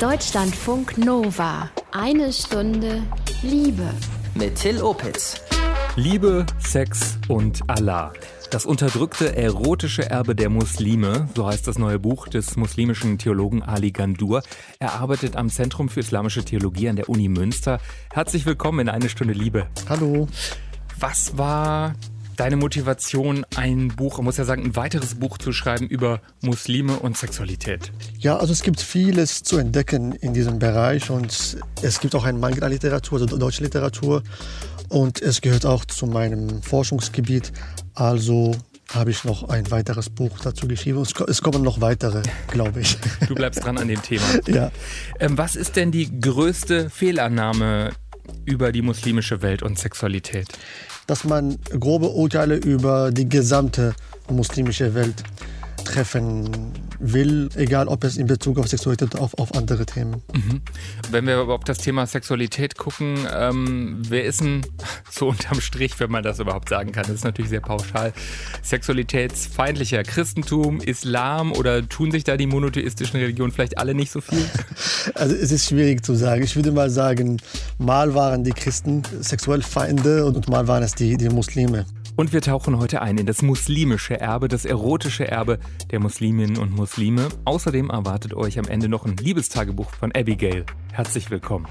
Deutschlandfunk Nova. Eine Stunde Liebe. Mit Till Opitz. Liebe, Sex und Allah. Das unterdrückte erotische Erbe der Muslime, so heißt das neue Buch des muslimischen Theologen Ali Gandur. Er arbeitet am Zentrum für Islamische Theologie an der Uni Münster. Herzlich willkommen in eine Stunde Liebe. Hallo. Was war deine Motivation, ein Buch, man muss ja sagen, ein weiteres Buch zu schreiben über Muslime und Sexualität? Ja, also es gibt vieles zu entdecken in diesem Bereich und es gibt auch einen Mangel an Literatur, also deutsche Literatur. Und es gehört auch zu meinem Forschungsgebiet. Also habe ich noch ein weiteres Buch dazu geschrieben. Es kommen noch weitere, glaube ich. Du bleibst dran an dem Thema. Ja. Ähm, was ist denn die größte Fehlannahme über die muslimische Welt und Sexualität? Dass man grobe Urteile über die gesamte muslimische Welt treffen will, egal ob es in Bezug auf Sexualität oder auf, auf andere Themen. Mhm. Wenn wir auf das Thema Sexualität gucken, ähm, wer ist denn so unterm Strich, wenn man das überhaupt sagen kann? Das ist natürlich sehr pauschal. Sexualitätsfeindlicher Christentum, Islam oder tun sich da die monotheistischen Religionen vielleicht alle nicht so viel? Also es ist schwierig zu sagen. Ich würde mal sagen, mal waren die Christen sexuell Feinde und mal waren es die, die Muslime. Und wir tauchen heute ein in das muslimische Erbe, das erotische Erbe der Musliminnen und Muslime. Außerdem erwartet euch am Ende noch ein Liebestagebuch von Abigail. Herzlich willkommen.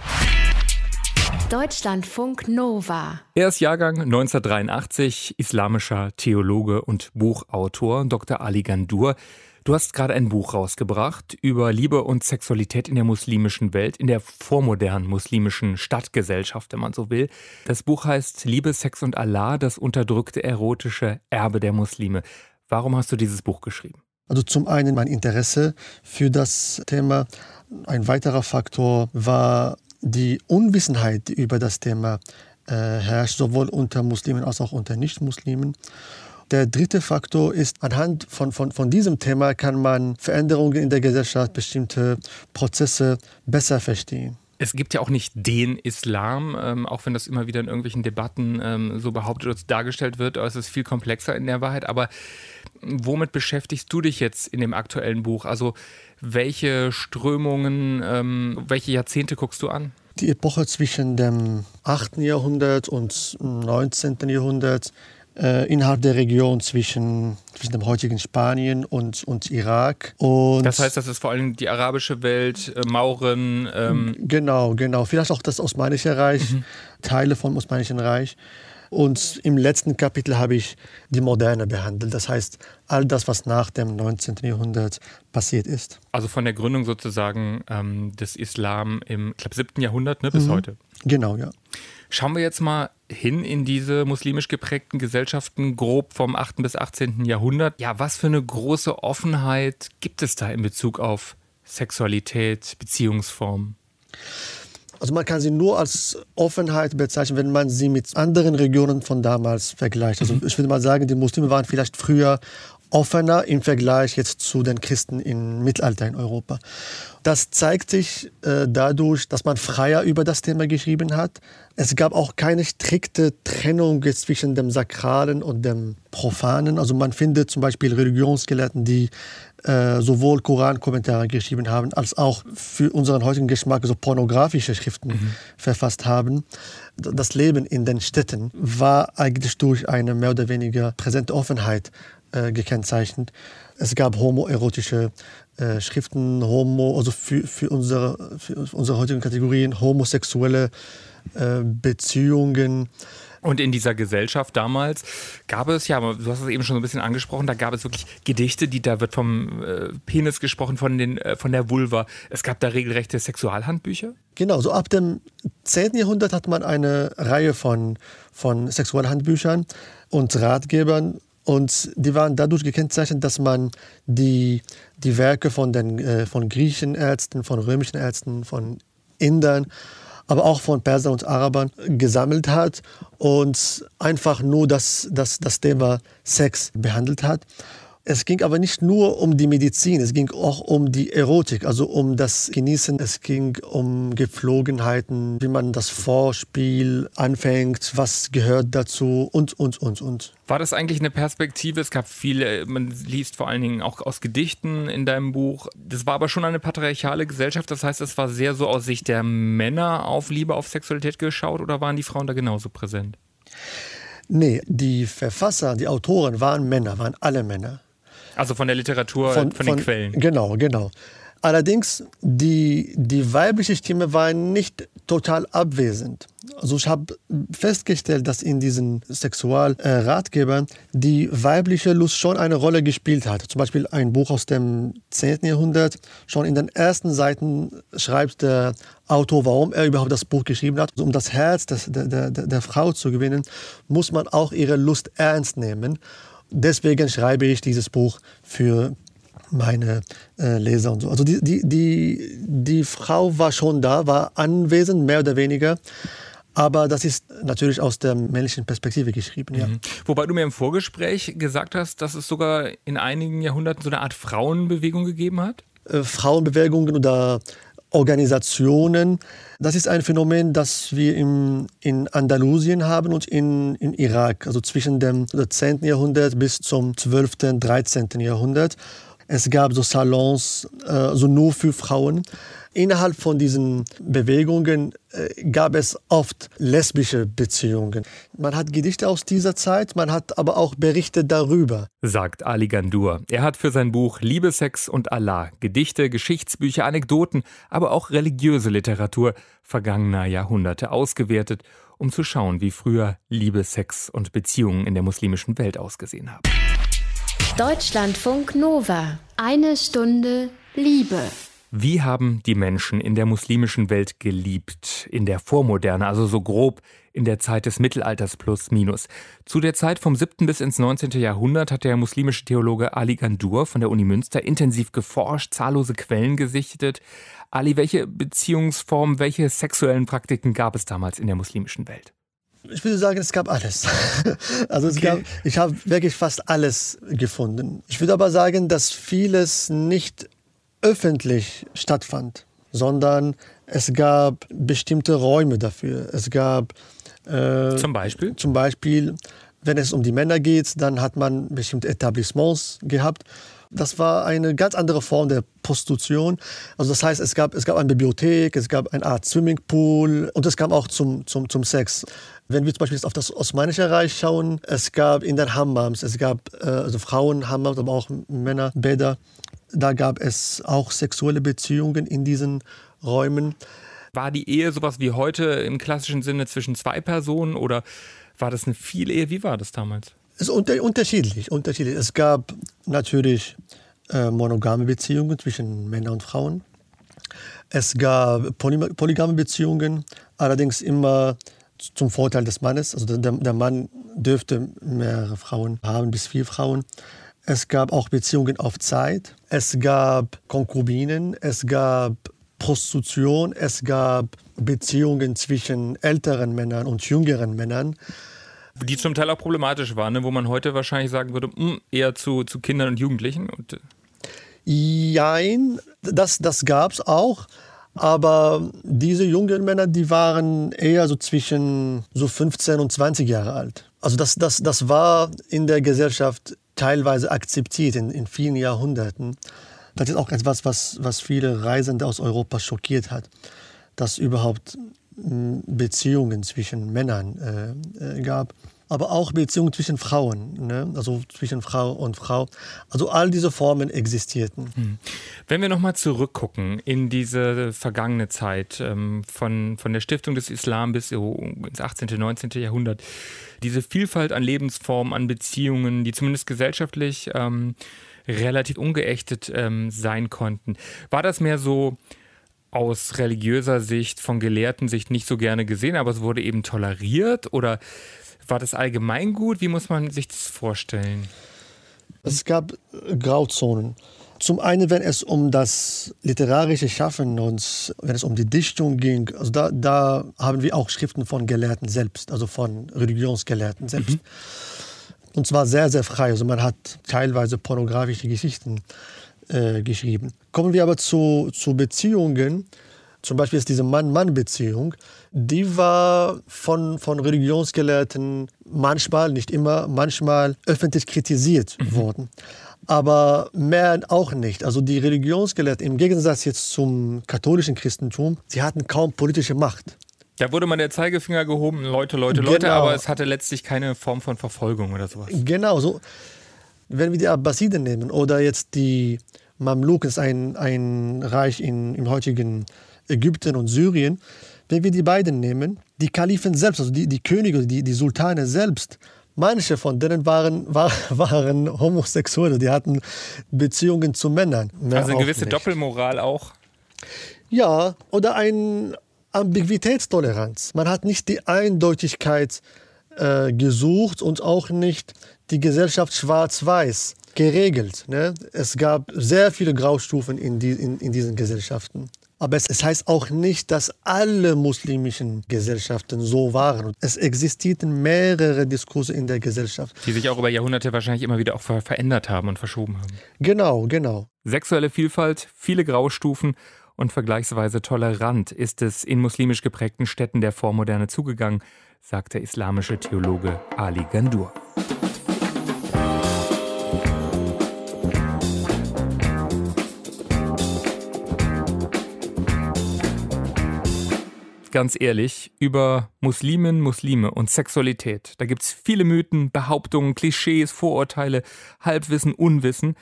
Deutschlandfunk Nova. Er ist Jahrgang 1983, islamischer Theologe und Buchautor Dr. Ali Gandur. Du hast gerade ein Buch rausgebracht über Liebe und Sexualität in der muslimischen Welt, in der vormodernen muslimischen Stadtgesellschaft, wenn man so will. Das Buch heißt Liebe, Sex und Allah, das unterdrückte erotische Erbe der Muslime. Warum hast du dieses Buch geschrieben? Also zum einen mein Interesse für das Thema. Ein weiterer Faktor war die Unwissenheit, über das Thema äh, herrscht, sowohl unter Muslimen als auch unter Nichtmuslimen. Der dritte Faktor ist, anhand von, von, von diesem Thema kann man Veränderungen in der Gesellschaft, bestimmte Prozesse besser verstehen. Es gibt ja auch nicht den Islam, ähm, auch wenn das immer wieder in irgendwelchen Debatten ähm, so behauptet oder dargestellt wird. Aber es ist viel komplexer in der Wahrheit. Aber womit beschäftigst du dich jetzt in dem aktuellen Buch? Also welche Strömungen, ähm, welche Jahrzehnte guckst du an? Die Epoche zwischen dem 8. Jahrhundert und 19. Jahrhundert äh, innerhalb der Region zwischen, zwischen dem heutigen Spanien und, und Irak. Und das heißt, das ist vor allem die arabische Welt, äh, Mauren. Ähm genau, genau. Vielleicht auch das Osmanische Reich, mhm. Teile vom Osmanischen Reich. Und im letzten Kapitel habe ich die Moderne behandelt. Das heißt, all das, was nach dem 19. Jahrhundert passiert ist. Also von der Gründung sozusagen ähm, des Islam im, ich glaube, 7. Jahrhundert ne, bis mhm. heute. Genau, ja. Schauen wir jetzt mal hin in diese muslimisch geprägten Gesellschaften, grob vom 8. bis 18. Jahrhundert. Ja, was für eine große Offenheit gibt es da in Bezug auf Sexualität, Beziehungsformen? Also man kann sie nur als Offenheit bezeichnen, wenn man sie mit anderen Regionen von damals vergleicht. Also ich würde mal sagen, die Muslime waren vielleicht früher offener im Vergleich jetzt zu den Christen im Mittelalter in Europa. Das zeigt sich äh, dadurch, dass man freier über das Thema geschrieben hat. Es gab auch keine strikte Trennung zwischen dem Sakralen und dem Profanen. Also man findet zum Beispiel Religionsgelehrten, die äh, sowohl Koran-Kommentare geschrieben haben, als auch für unseren heutigen Geschmack so pornografische Schriften mhm. verfasst haben. Das Leben in den Städten war eigentlich durch eine mehr oder weniger präsente Offenheit äh, gekennzeichnet. Es gab homoerotische äh, Schriften, Homo, also für, für, unsere, für unsere heutigen Kategorien homosexuelle äh, Beziehungen. Und in dieser Gesellschaft damals gab es, ja, du hast es eben schon so ein bisschen angesprochen, da gab es wirklich Gedichte, die da wird vom äh, Penis gesprochen, von, den, äh, von der Vulva. Es gab da regelrechte Sexualhandbücher? Genau, so ab dem 10. Jahrhundert hat man eine Reihe von, von Sexualhandbüchern und Ratgebern und die waren dadurch gekennzeichnet, dass man die, die Werke von, den, äh, von griechischen Ärzten, von römischen Ärzten, von Indern, aber auch von Persern und Arabern gesammelt hat und einfach nur das, das, das Thema Sex behandelt hat. Es ging aber nicht nur um die Medizin, es ging auch um die Erotik, also um das Genießen. Es ging um Gepflogenheiten, wie man das Vorspiel anfängt, was gehört dazu und, und, und, und. War das eigentlich eine Perspektive? Es gab viele, man liest vor allen Dingen auch aus Gedichten in deinem Buch. Das war aber schon eine patriarchale Gesellschaft. Das heißt, es war sehr so aus Sicht der Männer auf Liebe, auf Sexualität geschaut oder waren die Frauen da genauso präsent? Nee, die Verfasser, die Autoren waren Männer, waren alle Männer. Also von der Literatur, von, von, von den Quellen. Genau, genau. Allerdings, die, die weibliche Stimme war nicht total abwesend. Also ich habe festgestellt, dass in diesen Sexualratgebern die weibliche Lust schon eine Rolle gespielt hat. Zum Beispiel ein Buch aus dem 10. Jahrhundert. Schon in den ersten Seiten schreibt der Autor, warum er überhaupt das Buch geschrieben hat. Um das Herz des, der, der, der Frau zu gewinnen, muss man auch ihre Lust ernst nehmen. Deswegen schreibe ich dieses Buch für meine äh, Leser und so. Also die, die, die, die Frau war schon da, war anwesend, mehr oder weniger. Aber das ist natürlich aus der männlichen Perspektive geschrieben, ja. Mhm. Wobei du mir im Vorgespräch gesagt hast, dass es sogar in einigen Jahrhunderten so eine Art Frauenbewegung gegeben hat? Äh, Frauenbewegungen oder Organisationen. Das ist ein Phänomen, das wir im, in Andalusien haben und in, in Irak, also zwischen dem 10. Jahrhundert bis zum 12., 13. Jahrhundert. Es gab so Salons, äh, so nur für Frauen. Innerhalb von diesen Bewegungen äh, gab es oft lesbische Beziehungen. Man hat Gedichte aus dieser Zeit, man hat aber auch Berichte darüber. Sagt Ali Gandur. Er hat für sein Buch Liebe, Sex und Allah Gedichte, Geschichtsbücher, Anekdoten, aber auch religiöse Literatur vergangener Jahrhunderte ausgewertet, um zu schauen, wie früher Liebe, Sex und Beziehungen in der muslimischen Welt ausgesehen haben. Deutschlandfunk Nova. Eine Stunde Liebe. Wie haben die Menschen in der muslimischen Welt geliebt, in der Vormoderne, also so grob in der Zeit des Mittelalters plus minus? Zu der Zeit vom 7. bis ins 19. Jahrhundert hat der muslimische Theologe Ali Gandur von der Uni Münster intensiv geforscht, zahllose Quellen gesichtet. Ali, welche Beziehungsformen, welche sexuellen Praktiken gab es damals in der muslimischen Welt? Ich würde sagen, es gab alles. Also es okay. gab, ich habe wirklich fast alles gefunden. Ich würde aber sagen, dass vieles nicht öffentlich stattfand, sondern es gab bestimmte Räume dafür. Es gab äh, zum Beispiel, zum Beispiel, wenn es um die Männer geht, dann hat man bestimmte Etablissements gehabt. Das war eine ganz andere Form der Prostitution. Also das heißt, es gab, es gab eine Bibliothek, es gab eine Art Swimmingpool und es kam auch zum, zum, zum Sex. Wenn wir zum Beispiel auf das Osmanische Reich schauen, es gab in den Hammams, es gab äh, also Frauen-Hammams, aber auch Männerbäder. Da gab es auch sexuelle Beziehungen in diesen Räumen. War die Ehe sowas wie heute im klassischen Sinne zwischen zwei Personen oder war das eine Vielehe? Wie war das damals? Es ist unter, unterschiedlich, unterschiedlich. Es gab natürlich äh, monogame Beziehungen zwischen Männern und Frauen. Es gab polygame Beziehungen, allerdings immer zum Vorteil des Mannes. Also der, der Mann dürfte mehrere Frauen haben, bis vier Frauen. Es gab auch Beziehungen auf Zeit. Es gab Konkubinen. Es gab Prostitution. Es gab Beziehungen zwischen älteren Männern und jüngeren Männern. Die zum Teil auch problematisch waren, ne? wo man heute wahrscheinlich sagen würde, mh, hm, eher zu, zu Kindern und Jugendlichen. Und, äh Jein, das, das gab es auch. Aber diese jungen Männer, die waren eher so zwischen so 15 und 20 Jahre alt. Also das, das, das war in der Gesellschaft teilweise akzeptiert in, in vielen Jahrhunderten. Das ist auch etwas, was, was viele Reisende aus Europa schockiert hat, dass überhaupt hm, Beziehungen zwischen Männern äh, äh, gab aber auch Beziehungen zwischen Frauen, ne? also zwischen Frau und Frau. Also all diese Formen existierten. Hm. Wenn wir nochmal zurückgucken in diese vergangene Zeit, ähm, von, von der Stiftung des Islam bis ins 18., 19. Jahrhundert, diese Vielfalt an Lebensformen, an Beziehungen, die zumindest gesellschaftlich ähm, relativ ungeächtet ähm, sein konnten, war das mehr so aus religiöser Sicht, von gelehrten Sicht nicht so gerne gesehen, aber es wurde eben toleriert oder war das allgemeingut? Wie muss man sich das vorstellen? Es gab Grauzonen. Zum einen, wenn es um das literarische Schaffen und wenn es um die Dichtung ging, also da, da haben wir auch Schriften von Gelehrten selbst, also von Religionsgelehrten selbst. Mhm. Und zwar sehr, sehr frei. Also man hat teilweise pornografische Geschichten äh, geschrieben. Kommen wir aber zu, zu Beziehungen. Zum Beispiel ist diese Mann-Mann-Beziehung. Die war von, von Religionsgelehrten manchmal, nicht immer, manchmal öffentlich kritisiert mhm. worden aber mehr auch nicht. Also die Religionsgelehrten, im Gegensatz jetzt zum katholischen Christentum, sie hatten kaum politische Macht. Da wurde man der Zeigefinger gehoben, Leute, Leute, Leute, genau. aber es hatte letztlich keine Form von Verfolgung oder sowas. Genau, so. Wenn wir die Abbasiden nehmen oder jetzt die Mamluken, ein, ein Reich in, im heutigen Ägypten und Syrien, wenn wir die beiden nehmen, die Kalifen selbst, also die, die Könige, die, die Sultane selbst, Manche von denen waren, war, waren Homosexuelle, die hatten Beziehungen zu Männern. also eine gewisse nicht. Doppelmoral auch? Ja, oder eine Ambiguitätstoleranz. Man hat nicht die Eindeutigkeit äh, gesucht und auch nicht die Gesellschaft schwarz-weiß geregelt. Ne? Es gab sehr viele Graustufen in, die, in, in diesen Gesellschaften. Aber es, es, heißt auch nicht, dass alle muslimischen Gesellschaften so waren. Es existierten mehrere Diskurse in der Gesellschaft. Die sich auch über Jahrhunderte wahrscheinlich immer wieder auch verändert haben und verschoben haben. Genau, genau. Sexuelle Vielfalt, viele Graustufen und vergleichsweise tolerant ist es in muslimisch geprägten Städten der Vormoderne zugegangen, sagt der islamische Theologe Ali Gandur. Ganz ehrlich, über Muslimen, Muslime und Sexualität. Da gibt es viele Mythen, Behauptungen, Klischees, Vorurteile, Halbwissen, Unwissen.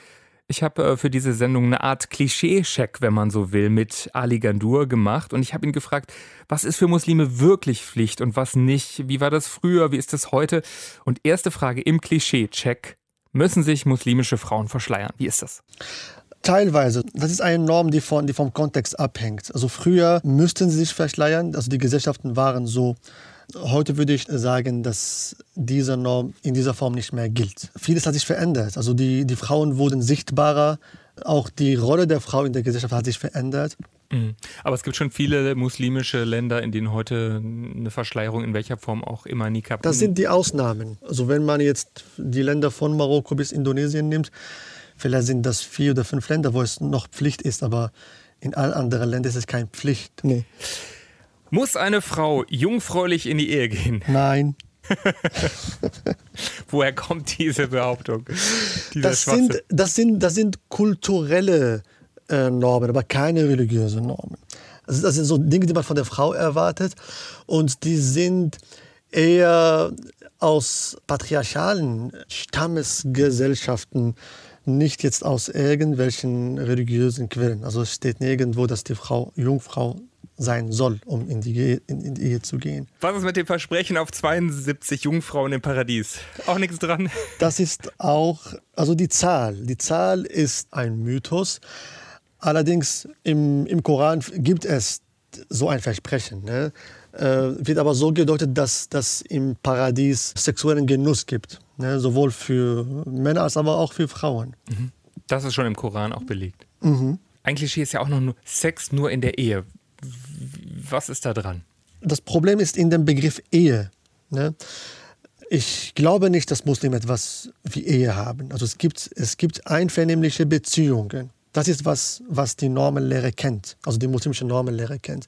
Ich habe äh, für diese Sendung eine Art Klischee-Check, wenn man so will, mit Ali Gandur gemacht. Und ich habe ihn gefragt, was ist für Muslime wirklich Pflicht und was nicht? Wie war das früher? Wie ist das heute? Und erste Frage im Klischee-Check. Müssen sich muslimische Frauen verschleiern? Wie ist das? Teilweise. Das ist eine Norm, die, von, die vom Kontext abhängt. Also früher müssten sie sich verschleiern, also die Gesellschaften waren so. Heute würde ich sagen, dass diese Norm in dieser Form nicht mehr gilt. Vieles hat sich verändert. Also die, die Frauen wurden sichtbarer. Auch die Rolle der Frau in der Gesellschaft hat sich verändert. Mhm. Aber es gibt schon viele muslimische Länder, in denen heute eine Verschleierung in welcher Form auch immer nie kappt. Das sind die Ausnahmen. Also wenn man jetzt die Länder von Marokko bis Indonesien nimmt, Vielleicht sind das vier oder fünf Länder, wo es noch Pflicht ist, aber in allen anderen Ländern ist es keine Pflicht. Nee. Muss eine Frau jungfräulich in die Ehe gehen? Nein. Woher kommt diese Behauptung? Das sind, das, sind, das sind kulturelle äh, Normen, aber keine religiösen Normen. Also das sind so Dinge, die man von der Frau erwartet und die sind eher aus patriarchalen Stammesgesellschaften nicht jetzt aus irgendwelchen religiösen Quellen. Also es steht nirgendwo, dass die Frau Jungfrau sein soll, um in die, Ehe, in, in die Ehe zu gehen. Was ist mit dem Versprechen auf 72 Jungfrauen im Paradies? Auch nichts dran? Das ist auch, also die Zahl. Die Zahl ist ein Mythos. Allerdings im, im Koran gibt es so ein Versprechen. Ne? Äh, wird aber so gedeutet, dass es im Paradies sexuellen Genuss gibt. Ne? Sowohl für Männer als aber auch für Frauen. Mhm. Das ist schon im Koran auch belegt. Mhm. Ein Klischee ist ja auch noch nur Sex nur in der Ehe. Was ist da dran? Das Problem ist in dem Begriff Ehe. Ne? Ich glaube nicht, dass Muslime etwas wie Ehe haben. Also es gibt, es gibt einvernehmliche Beziehungen. Das ist was, was die Normenlehre kennt, also die muslimische Normenlehre kennt.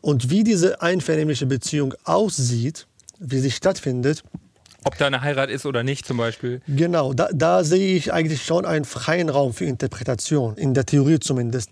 Und wie diese einvernehmliche Beziehung aussieht, wie sie stattfindet, ob da eine Heirat ist oder nicht zum Beispiel. Genau, da, da sehe ich eigentlich schon einen freien Raum für Interpretation, in der Theorie zumindest.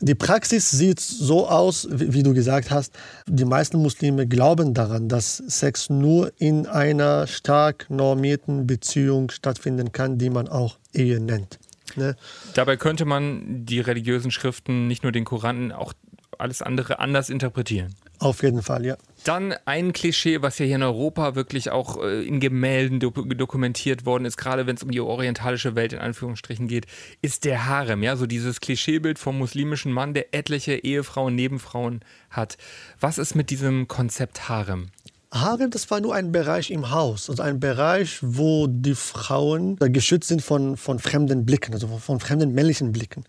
Die Praxis sieht so aus, wie du gesagt hast, die meisten Muslime glauben daran, dass Sex nur in einer stark normierten Beziehung stattfinden kann, die man auch Ehe nennt. Ne? Dabei könnte man die religiösen Schriften, nicht nur den Koran, auch alles andere anders interpretieren. Auf jeden Fall, ja. Dann ein Klischee, was ja hier in Europa wirklich auch äh, in Gemälden dokumentiert worden ist, gerade wenn es um die orientalische Welt in Anführungsstrichen geht, ist der Harem. Ja, so dieses Klischeebild vom muslimischen Mann, der etliche Ehefrauen, Nebenfrauen hat. Was ist mit diesem Konzept Harem? Harem, das war nur ein Bereich im Haus, also ein Bereich, wo die Frauen geschützt sind von, von fremden Blicken, also von fremden männlichen Blicken.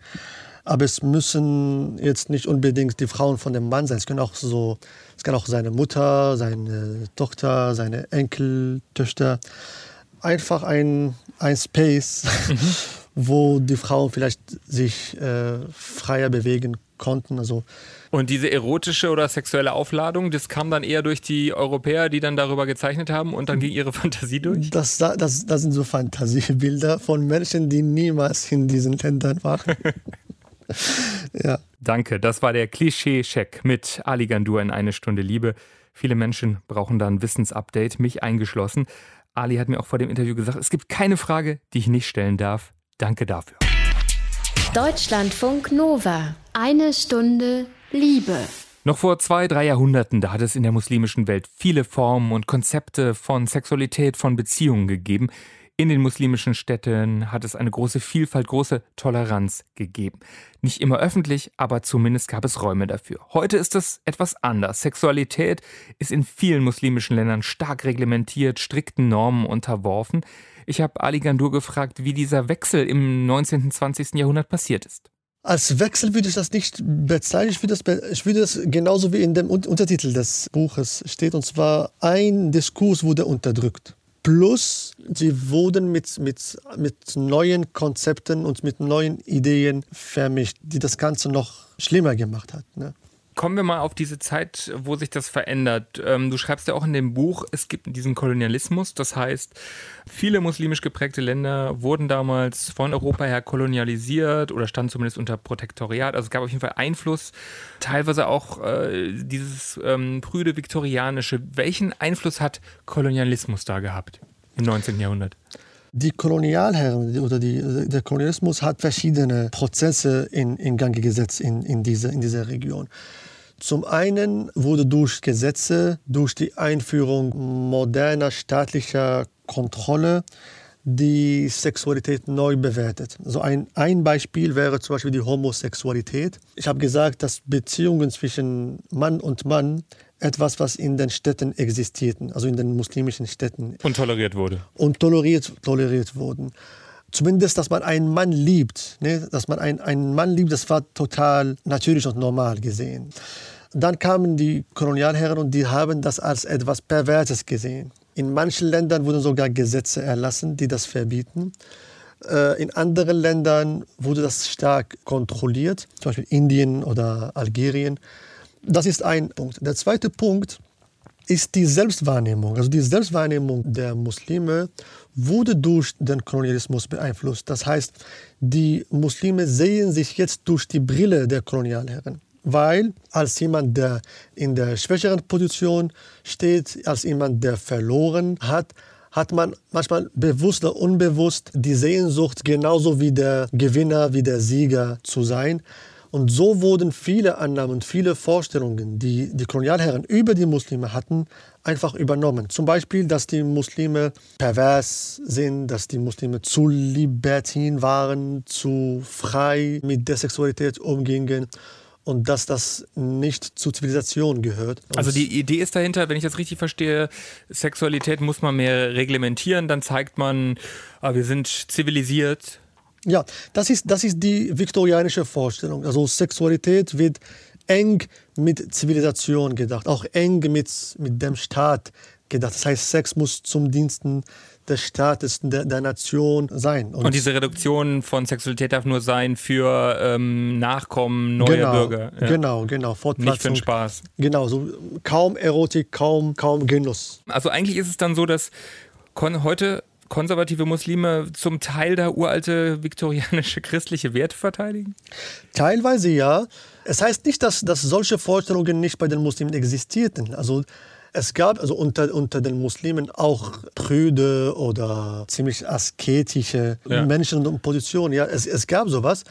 Aber es müssen jetzt nicht unbedingt die Frauen von dem Mann sein. Es können auch so, es kann auch seine Mutter, seine Tochter, seine Enkeltöchter. einfach ein, ein Space, mhm. wo die Frauen vielleicht sich äh, freier bewegen konnten. Also und diese erotische oder sexuelle Aufladung, das kam dann eher durch die Europäer, die dann darüber gezeichnet haben und dann ging ihre Fantasie durch? Das, das, das sind so Fantasiebilder von Menschen, die niemals in diesen Ländern waren. ja. Danke, das war der Klischee-Check mit Ali Gandur in eine Stunde Liebe. Viele Menschen brauchen da ein Wissensupdate, mich eingeschlossen. Ali hat mir auch vor dem Interview gesagt, es gibt keine Frage, die ich nicht stellen darf. Danke dafür. Deutschlandfunk Nova. Eine Stunde Liebe. Noch vor zwei, drei Jahrhunderten, da hat es in der muslimischen Welt viele Formen und Konzepte von Sexualität, von Beziehungen gegeben. In den muslimischen Städten hat es eine große Vielfalt, große Toleranz gegeben. Nicht immer öffentlich, aber zumindest gab es Räume dafür. Heute ist es etwas anders. Sexualität ist in vielen muslimischen Ländern stark reglementiert, strikten Normen unterworfen. Ich habe Ali Gandur gefragt, wie dieser Wechsel im 19. und 20. Jahrhundert passiert ist. Als Wechsel würde ich das nicht bezeichnen. Ich würde das, ich würde das genauso wie in dem Untertitel des Buches steht, und zwar ein Diskurs wurde unterdrückt. Plus, sie wurden mit, mit, mit neuen Konzepten und mit neuen Ideen vermischt, die das Ganze noch schlimmer gemacht hat. Ne? Kommen wir mal auf diese Zeit, wo sich das verändert. Ähm, du schreibst ja auch in dem Buch, es gibt diesen Kolonialismus. Das heißt, viele muslimisch geprägte Länder wurden damals von Europa her kolonialisiert oder standen zumindest unter Protektoriat. Also es gab auf jeden Fall Einfluss, teilweise auch äh, dieses ähm, prüde viktorianische. Welchen Einfluss hat Kolonialismus da gehabt im 19. Jahrhundert? Die Kolonialherren oder die, der Kolonialismus hat verschiedene Prozesse in, in Gang gesetzt in, in, diese, in dieser Region. Zum einen wurde durch Gesetze, durch die Einführung moderner staatlicher Kontrolle die Sexualität neu bewertet. Also ein, ein Beispiel wäre zum Beispiel die Homosexualität. Ich habe gesagt, dass Beziehungen zwischen Mann und Mann etwas, was in den Städten existierten, also in den muslimischen Städten. Und toleriert wurde. Und toleriert, toleriert wurden zumindest, dass man einen Mann liebt, ne? dass man einen, einen Mann liebt, das war total natürlich und normal gesehen. Dann kamen die Kolonialherren und die haben das als etwas Perverses gesehen. In manchen Ländern wurden sogar Gesetze erlassen, die das verbieten. Äh, in anderen Ländern wurde das stark kontrolliert, zum Beispiel Indien oder Algerien. Das ist ein Punkt. Der zweite Punkt ist die Selbstwahrnehmung. Also die Selbstwahrnehmung der Muslime wurde durch den Kolonialismus beeinflusst. Das heißt, die Muslime sehen sich jetzt durch die Brille der Kolonialherren weil als jemand, der in der schwächeren Position steht, als jemand, der verloren hat, hat man manchmal bewusst oder unbewusst die Sehnsucht, genauso wie der Gewinner, wie der Sieger zu sein. Und so wurden viele Annahmen und viele Vorstellungen, die die Kolonialherren über die Muslime hatten, einfach übernommen. Zum Beispiel, dass die Muslime pervers sind, dass die Muslime zu libertin waren, zu frei mit der Sexualität umgingen und dass das nicht zur Zivilisation gehört. Also die Idee ist dahinter, wenn ich das richtig verstehe, Sexualität muss man mehr reglementieren, dann zeigt man, ah, wir sind zivilisiert. Ja, das ist, das ist die viktorianische Vorstellung. Also Sexualität wird eng mit Zivilisation gedacht, auch eng mit, mit dem Staat gedacht. Das heißt, Sex muss zum Diensten des Staates, der, der Nation sein. Und, und, diese Reduktion von Sexualität darf nur sein für ähm, Nachkommen, neue genau, Bürger. Ja. Genau, genau. Nicht für den Spaß. Genau, so kaum Erotik, kaum, kaum Genuss. Also eigentlich ist es dann so, dass heute konservative Muslime zum Teil da uralte viktorianische christliche Werte verteidigen? Teilweise ja. Es heißt nicht, dass, dass solche Vorstellungen nicht bei den Muslimen existierten. Also es gab also unter, unter den Muslimen auch prüde oder ziemlich asketische ja. Menschen und Positionen. Ja, es, es gab sowas.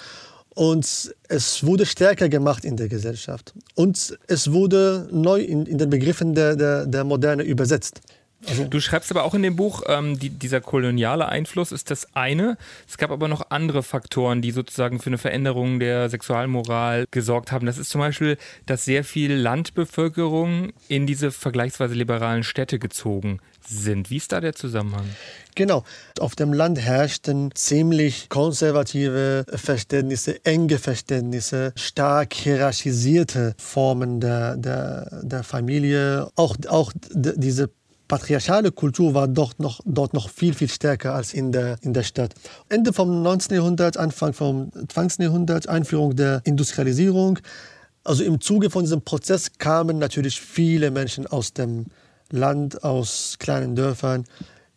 Und es wurde stärker gemacht in der Gesellschaft. Und es wurde neu in, in den Begriffen der, der, der Moderne übersetzt. Also du schreibst aber auch in dem Buch, ähm, die, dieser koloniale Einfluss ist das eine. Es gab aber noch andere Faktoren, die sozusagen für eine Veränderung der Sexualmoral gesorgt haben. Das ist zum Beispiel, dass sehr viel Landbevölkerung in diese vergleichsweise liberalen Städte gezogen sind. Wie ist da der Zusammenhang? Genau. Auf dem Land herrschten ziemlich konservative Verständnisse, enge Verständnisse, stark hierarchisierte Formen der, der, der Familie. Auch, auch diese patriarchale Kultur war dort noch, dort noch viel, viel stärker als in der, in der Stadt. Ende vom 19. Jahrhundert, Anfang vom 20. Jahrhundert, Einführung der Industrialisierung. Also im Zuge von diesem Prozess kamen natürlich viele Menschen aus dem Land, aus kleinen Dörfern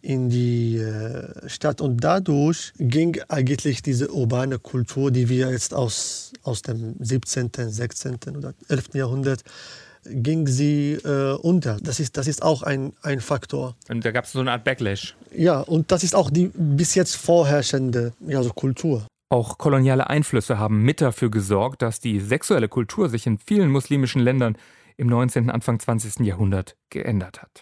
in die äh, Stadt und dadurch ging eigentlich diese urbane Kultur, die wir jetzt aus, aus dem 17., 16. oder 11. Jahrhundert ging sie äh, unter. Das ist, das ist auch ein, ein Faktor. Und da gab es so eine Art Backlash. Ja, und das ist auch die bis jetzt vorherrschende ja, so Kultur. Auch koloniale Einflüsse haben mit dafür gesorgt, dass die sexuelle Kultur sich in vielen muslimischen Ländern im 19. Anfang 20. Jahrhundert geändert hat.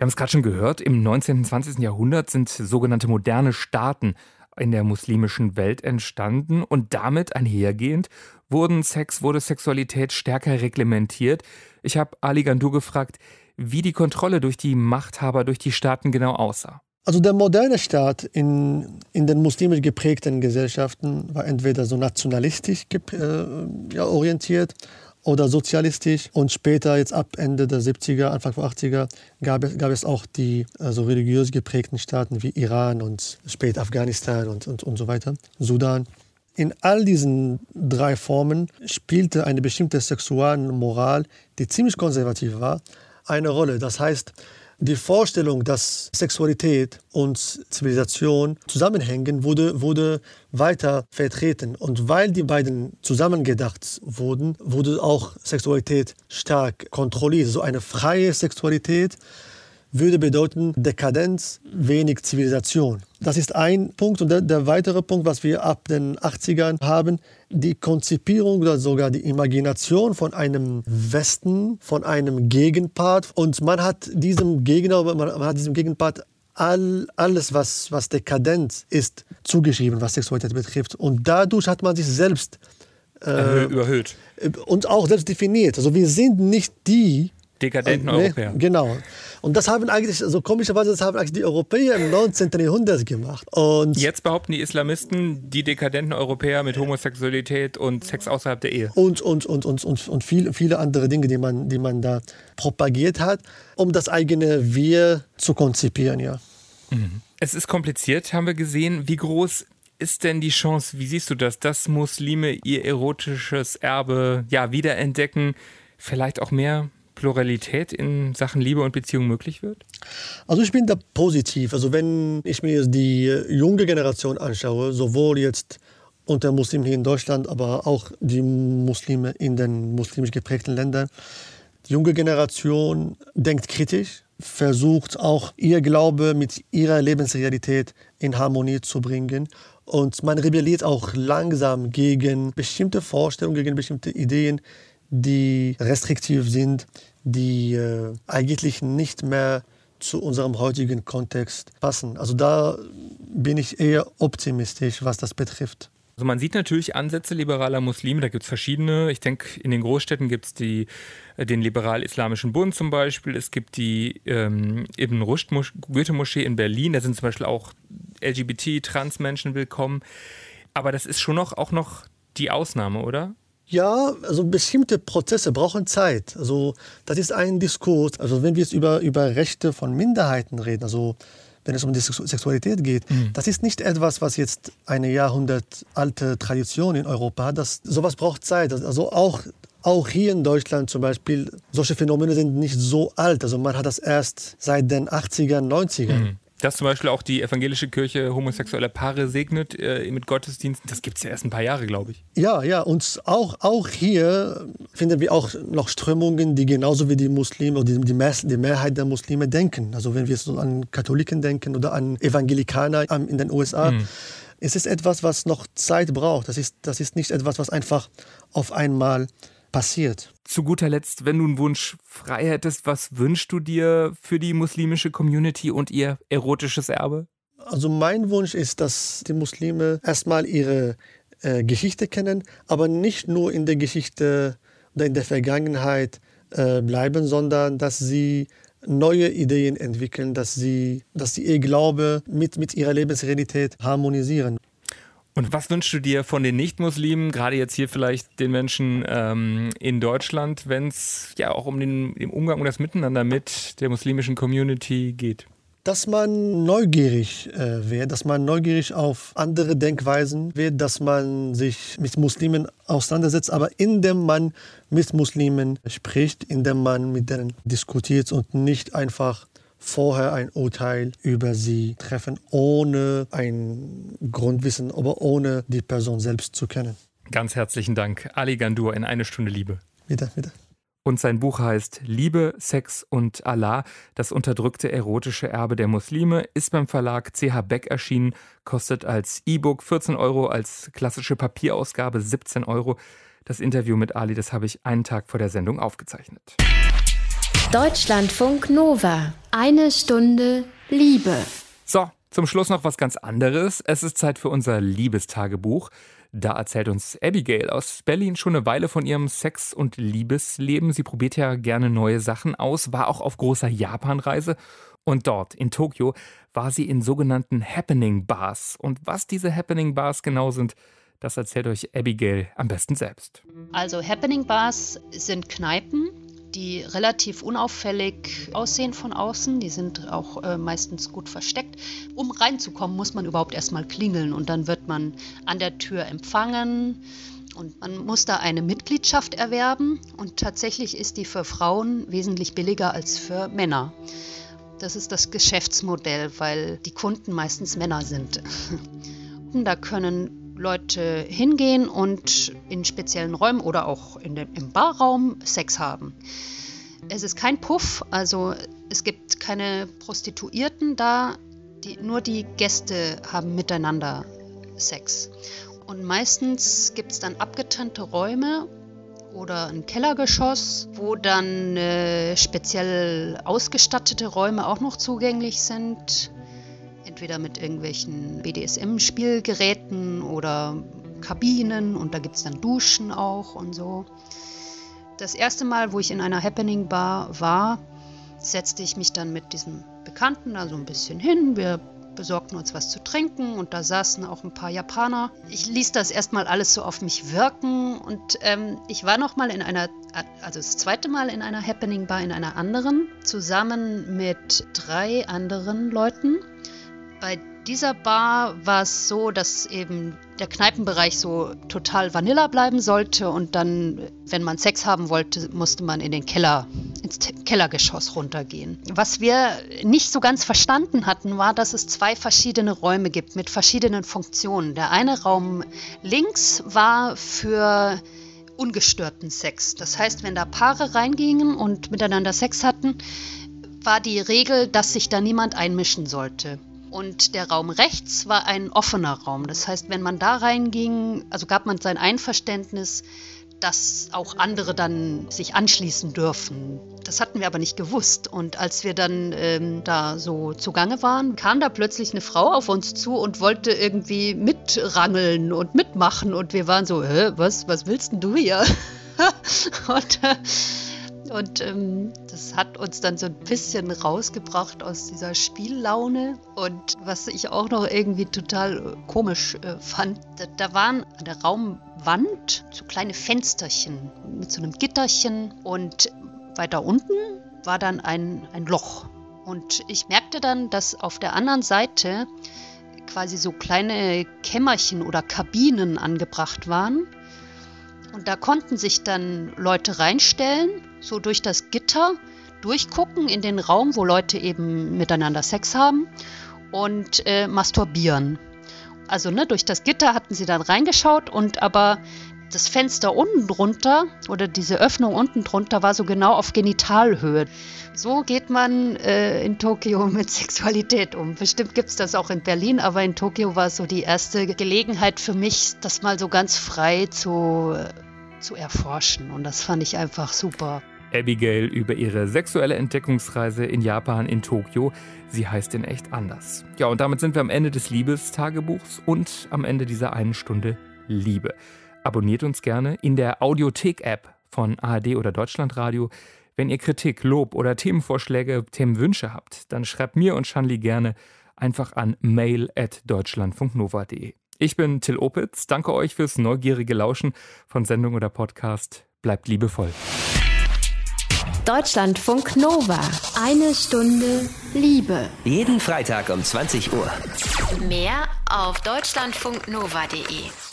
Wir haben es gerade schon gehört, im 19. und 20. Jahrhundert sind sogenannte moderne Staaten in der muslimischen Welt entstanden und damit einhergehend wurden Sex, wurde Sexualität stärker reglementiert. Ich habe Ali Gandur gefragt, wie die Kontrolle durch die Machthaber, durch die Staaten genau aussah. Also der moderne Staat in, in den muslimisch geprägten Gesellschaften war entweder so nationalistisch äh, ja, orientiert oder sozialistisch. Und später, jetzt ab Ende der 70er, Anfang der 80er, gab es, gab es auch die also religiös geprägten Staaten wie Iran und später Afghanistan und, und, und so weiter, Sudan. In all diesen drei Formen spielte eine bestimmte Sexualmoral, die ziemlich konservativ war, eine Rolle. Das heißt, die Vorstellung, dass Sexualität und Zivilisation zusammenhängen, wurde, wurde weiter vertreten. Und weil die beiden zusammengedacht wurden, wurde auch Sexualität stark kontrolliert. So eine freie Sexualität würde bedeuten Dekadenz, wenig Zivilisation. Das ist ein Punkt. Und der, der, weitere Punkt, was wir ab den 80ern haben, die Konzipierung oder sogar die Imagination von einem Westen, von einem Gegenpart. Und man hat diesem Gegner, man hat diesem Gegenpart all, alles, was, was dekadent ist, zugeschrieben, was Sexualität betrifft. Und dadurch hat man sich selbst äh, überhöht. Und auch selbst definiert. Also wir sind nicht die, dekadenten äh, Europäer. Genau. Und das haben eigentlich, so also komischerweise, das haben eigentlich die Europäer im 19. Jahrhundert gemacht. Und Jetzt behaupten die Islamisten, die dekadenten Europäer mit Homosexualität und Sex außerhalb der Ehe. Und, und, und, und, und, und viele, viele andere Dinge, die man, die man da propagiert hat, um das eigene Wir zu konzipieren, ja. Mhm. Es ist kompliziert, haben wir gesehen. Wie groß ist denn die Chance, wie siehst du das, dass Muslime ihr erotisches Erbe ja wiederentdecken, vielleicht auch mehr Pluralität in Sachen Liebe und Beziehung möglich wird? Also ich bin da positiv. Also wenn ich mir die junge Generation anschaue, sowohl jetzt unter Muslimen hier in Deutschland, aber auch die Muslime in den muslimisch geprägten Ländern, die junge Generation denkt kritisch, versucht auch ihr Glaube mit ihrer Lebensrealität in Harmonie zu bringen. Und man rebelliert auch langsam gegen bestimmte Vorstellungen, gegen bestimmte Ideen, die restriktiv sind, die äh, eigentlich nicht mehr zu unserem heutigen Kontext passen. Also da bin ich eher optimistisch, was das betrifft. Also man sieht natürlich Ansätze liberaler Muslime, da gibt es verschiedene. Ich denke, in den Großstädten gibt es äh, den Liberal-Islamischen Bund zum Beispiel. Es gibt die ähm, Ibn Rushd Goethe-Moschee in Berlin. Da sind zum Beispiel auch LGBT, Transmenschen willkommen. Aber das ist schon noch auch noch die Ausnahme, oder? Ja, also bestimmte Prozesse brauchen Zeit. Also das ist ein Diskurs. Also wenn wir jetzt über, über Rechte von Minderheiten reden, also wenn es um die Sexualität geht, mhm. das ist nicht etwas, was jetzt eine jahrhundertalte Tradition in Europa hat. Das, sowas braucht Zeit. Also auch, auch hier in Deutschland zum Beispiel, solche Phänomene sind nicht so alt. Also man hat das erst seit den 80ern, 90ern. Mhm. Dass zum Beispiel auch die evangelische Kirche homosexuelle Paare segnet äh, mit Gottesdiensten, das gibt es ja erst ein paar Jahre, glaube ich. Ja, ja, und auch, auch hier finden wir auch noch Strömungen, die genauso wie die Muslime oder die, die, die Mehrheit der Muslime denken. Also wenn wir so an Katholiken denken oder an Evangelikaner in den USA. Mhm. Es ist etwas, was noch Zeit braucht. Das ist, das ist nicht etwas, was einfach auf einmal passiert. Zu guter Letzt, wenn du einen Wunsch frei hättest, was wünschst du dir für die muslimische Community und ihr erotisches Erbe? Also mein Wunsch ist, dass die Muslime erstmal ihre äh, Geschichte kennen, aber nicht nur in der Geschichte oder in der Vergangenheit äh, bleiben, sondern dass sie neue Ideen entwickeln, dass sie, dass sie ihr Glaube mit, mit ihrer Lebensrealität harmonisieren. Und was wünschst du dir von den Nichtmuslimen, gerade jetzt hier vielleicht den Menschen ähm, in Deutschland, wenn es ja auch um den, den Umgang und das Miteinander mit der muslimischen Community geht? dass man neugierig äh, wird, dass man neugierig auf andere Denkweisen wird, dass man sich mit Muslimen auseinandersetzt, aber indem man mit Muslimen spricht, indem man mit denen diskutiert und nicht einfach vorher ein Urteil über sie treffen, ohne ein Grundwissen, aber ohne die Person selbst zu kennen. Ganz herzlichen Dank. Ali Gandur in eine Stunde Liebe. Bitte, bitte. Und sein Buch heißt Liebe, Sex und Allah, das unterdrückte erotische Erbe der Muslime, ist beim Verlag CH Beck erschienen, kostet als E-Book 14 Euro, als klassische Papierausgabe 17 Euro. Das Interview mit Ali, das habe ich einen Tag vor der Sendung aufgezeichnet. Deutschlandfunk Nova. Eine Stunde Liebe. So, zum Schluss noch was ganz anderes. Es ist Zeit für unser Liebestagebuch. Da erzählt uns Abigail aus Berlin schon eine Weile von ihrem Sex- und Liebesleben. Sie probiert ja gerne neue Sachen aus, war auch auf großer Japanreise. Und dort, in Tokio, war sie in sogenannten Happening Bars. Und was diese Happening Bars genau sind, das erzählt euch Abigail am besten selbst. Also Happening Bars sind Kneipen, die relativ unauffällig aussehen von außen. Die sind auch äh, meistens gut versteckt. Um reinzukommen, muss man überhaupt erstmal klingeln und dann wird man an der Tür empfangen. Und man muss da eine Mitgliedschaft erwerben und tatsächlich ist die für Frauen wesentlich billiger als für Männer. Das ist das Geschäftsmodell, weil die Kunden meistens Männer sind. Da können Leute hingehen und in speziellen Räumen oder auch in dem, im Barraum Sex haben. Es ist kein Puff, also es gibt keine Prostituierten da, die, nur die Gäste haben miteinander Sex. Und meistens gibt es dann abgetrennte Räume oder ein Kellergeschoss, wo dann äh, speziell ausgestattete Räume auch noch zugänglich sind entweder mit irgendwelchen BDSM-Spielgeräten oder Kabinen und da gibt es dann Duschen auch und so. Das erste Mal, wo ich in einer Happening Bar war, setzte ich mich dann mit diesem Bekannten da so ein bisschen hin. Wir besorgten uns was zu trinken und da saßen auch ein paar Japaner. Ich ließ das erstmal alles so auf mich wirken und ähm, ich war noch mal in einer, also das zweite Mal in einer Happening Bar in einer anderen, zusammen mit drei anderen Leuten. Bei dieser Bar war es so, dass eben der Kneipenbereich so total Vanilla bleiben sollte und dann, wenn man Sex haben wollte, musste man in den Keller, ins Kellergeschoss runtergehen. Was wir nicht so ganz verstanden hatten, war, dass es zwei verschiedene Räume gibt mit verschiedenen Funktionen. Der eine Raum links war für ungestörten Sex. Das heißt, wenn da Paare reingingen und miteinander Sex hatten, war die Regel, dass sich da niemand einmischen sollte. Und der Raum rechts war ein offener Raum. Das heißt, wenn man da reinging, also gab man sein Einverständnis, dass auch andere dann sich anschließen dürfen. Das hatten wir aber nicht gewusst. Und als wir dann ähm, da so zugange waren, kam da plötzlich eine Frau auf uns zu und wollte irgendwie mitrangeln und mitmachen. Und wir waren so, Hä, was, was willst denn du hier? und äh, und ähm, das hat uns dann so ein bisschen rausgebracht aus dieser Spiellaune. Und was ich auch noch irgendwie total äh, komisch äh, fand, da, da, waren an der Raumwand so kleine Fensterchen mit so einem Gitterchen. Und weiter unten war dann ein, ein Loch. Und ich merkte dann, dass auf der anderen Seite quasi so kleine Kämmerchen oder Kabinen angebracht waren. Und da konnten sich dann Leute reinstellen so durch das Gitter durchgucken in den Raum, wo Leute eben miteinander Sex haben und äh, masturbieren. Also ne, durch das Gitter hatten sie dann reingeschaut und aber das Fenster unten drunter oder diese Öffnung unten drunter war so genau auf Genitalhöhe. So geht man äh, in Tokio mit Sexualität um. Bestimmt gibt es das auch in Berlin, aber in Tokio war es so die erste Gelegenheit für mich, das mal so ganz frei zu, äh, zu erforschen. Und das fand ich einfach super. Abigail über ihre sexuelle Entdeckungsreise in Japan in Tokio. Sie heißt in echt anders. Ja, und damit sind wir am Ende des Liebestagebuchs und am Ende dieser einen Stunde Liebe. Abonniert uns gerne in der Audiothek-App von ARD oder Deutschlandradio. Wenn ihr Kritik, Lob oder Themenvorschläge, Themenwünsche habt, dann schreibt mir und Shanli gerne einfach an mail at deutschlandfunknova.de. Ich bin Till Opitz. Danke euch fürs neugierige Lauschen von Sendung oder Podcast. Bleibt liebevoll. Deutschlandfunk Nova. Eine Stunde Liebe. Jeden Freitag um 20 Uhr. Mehr auf deutschlandfunknova.de.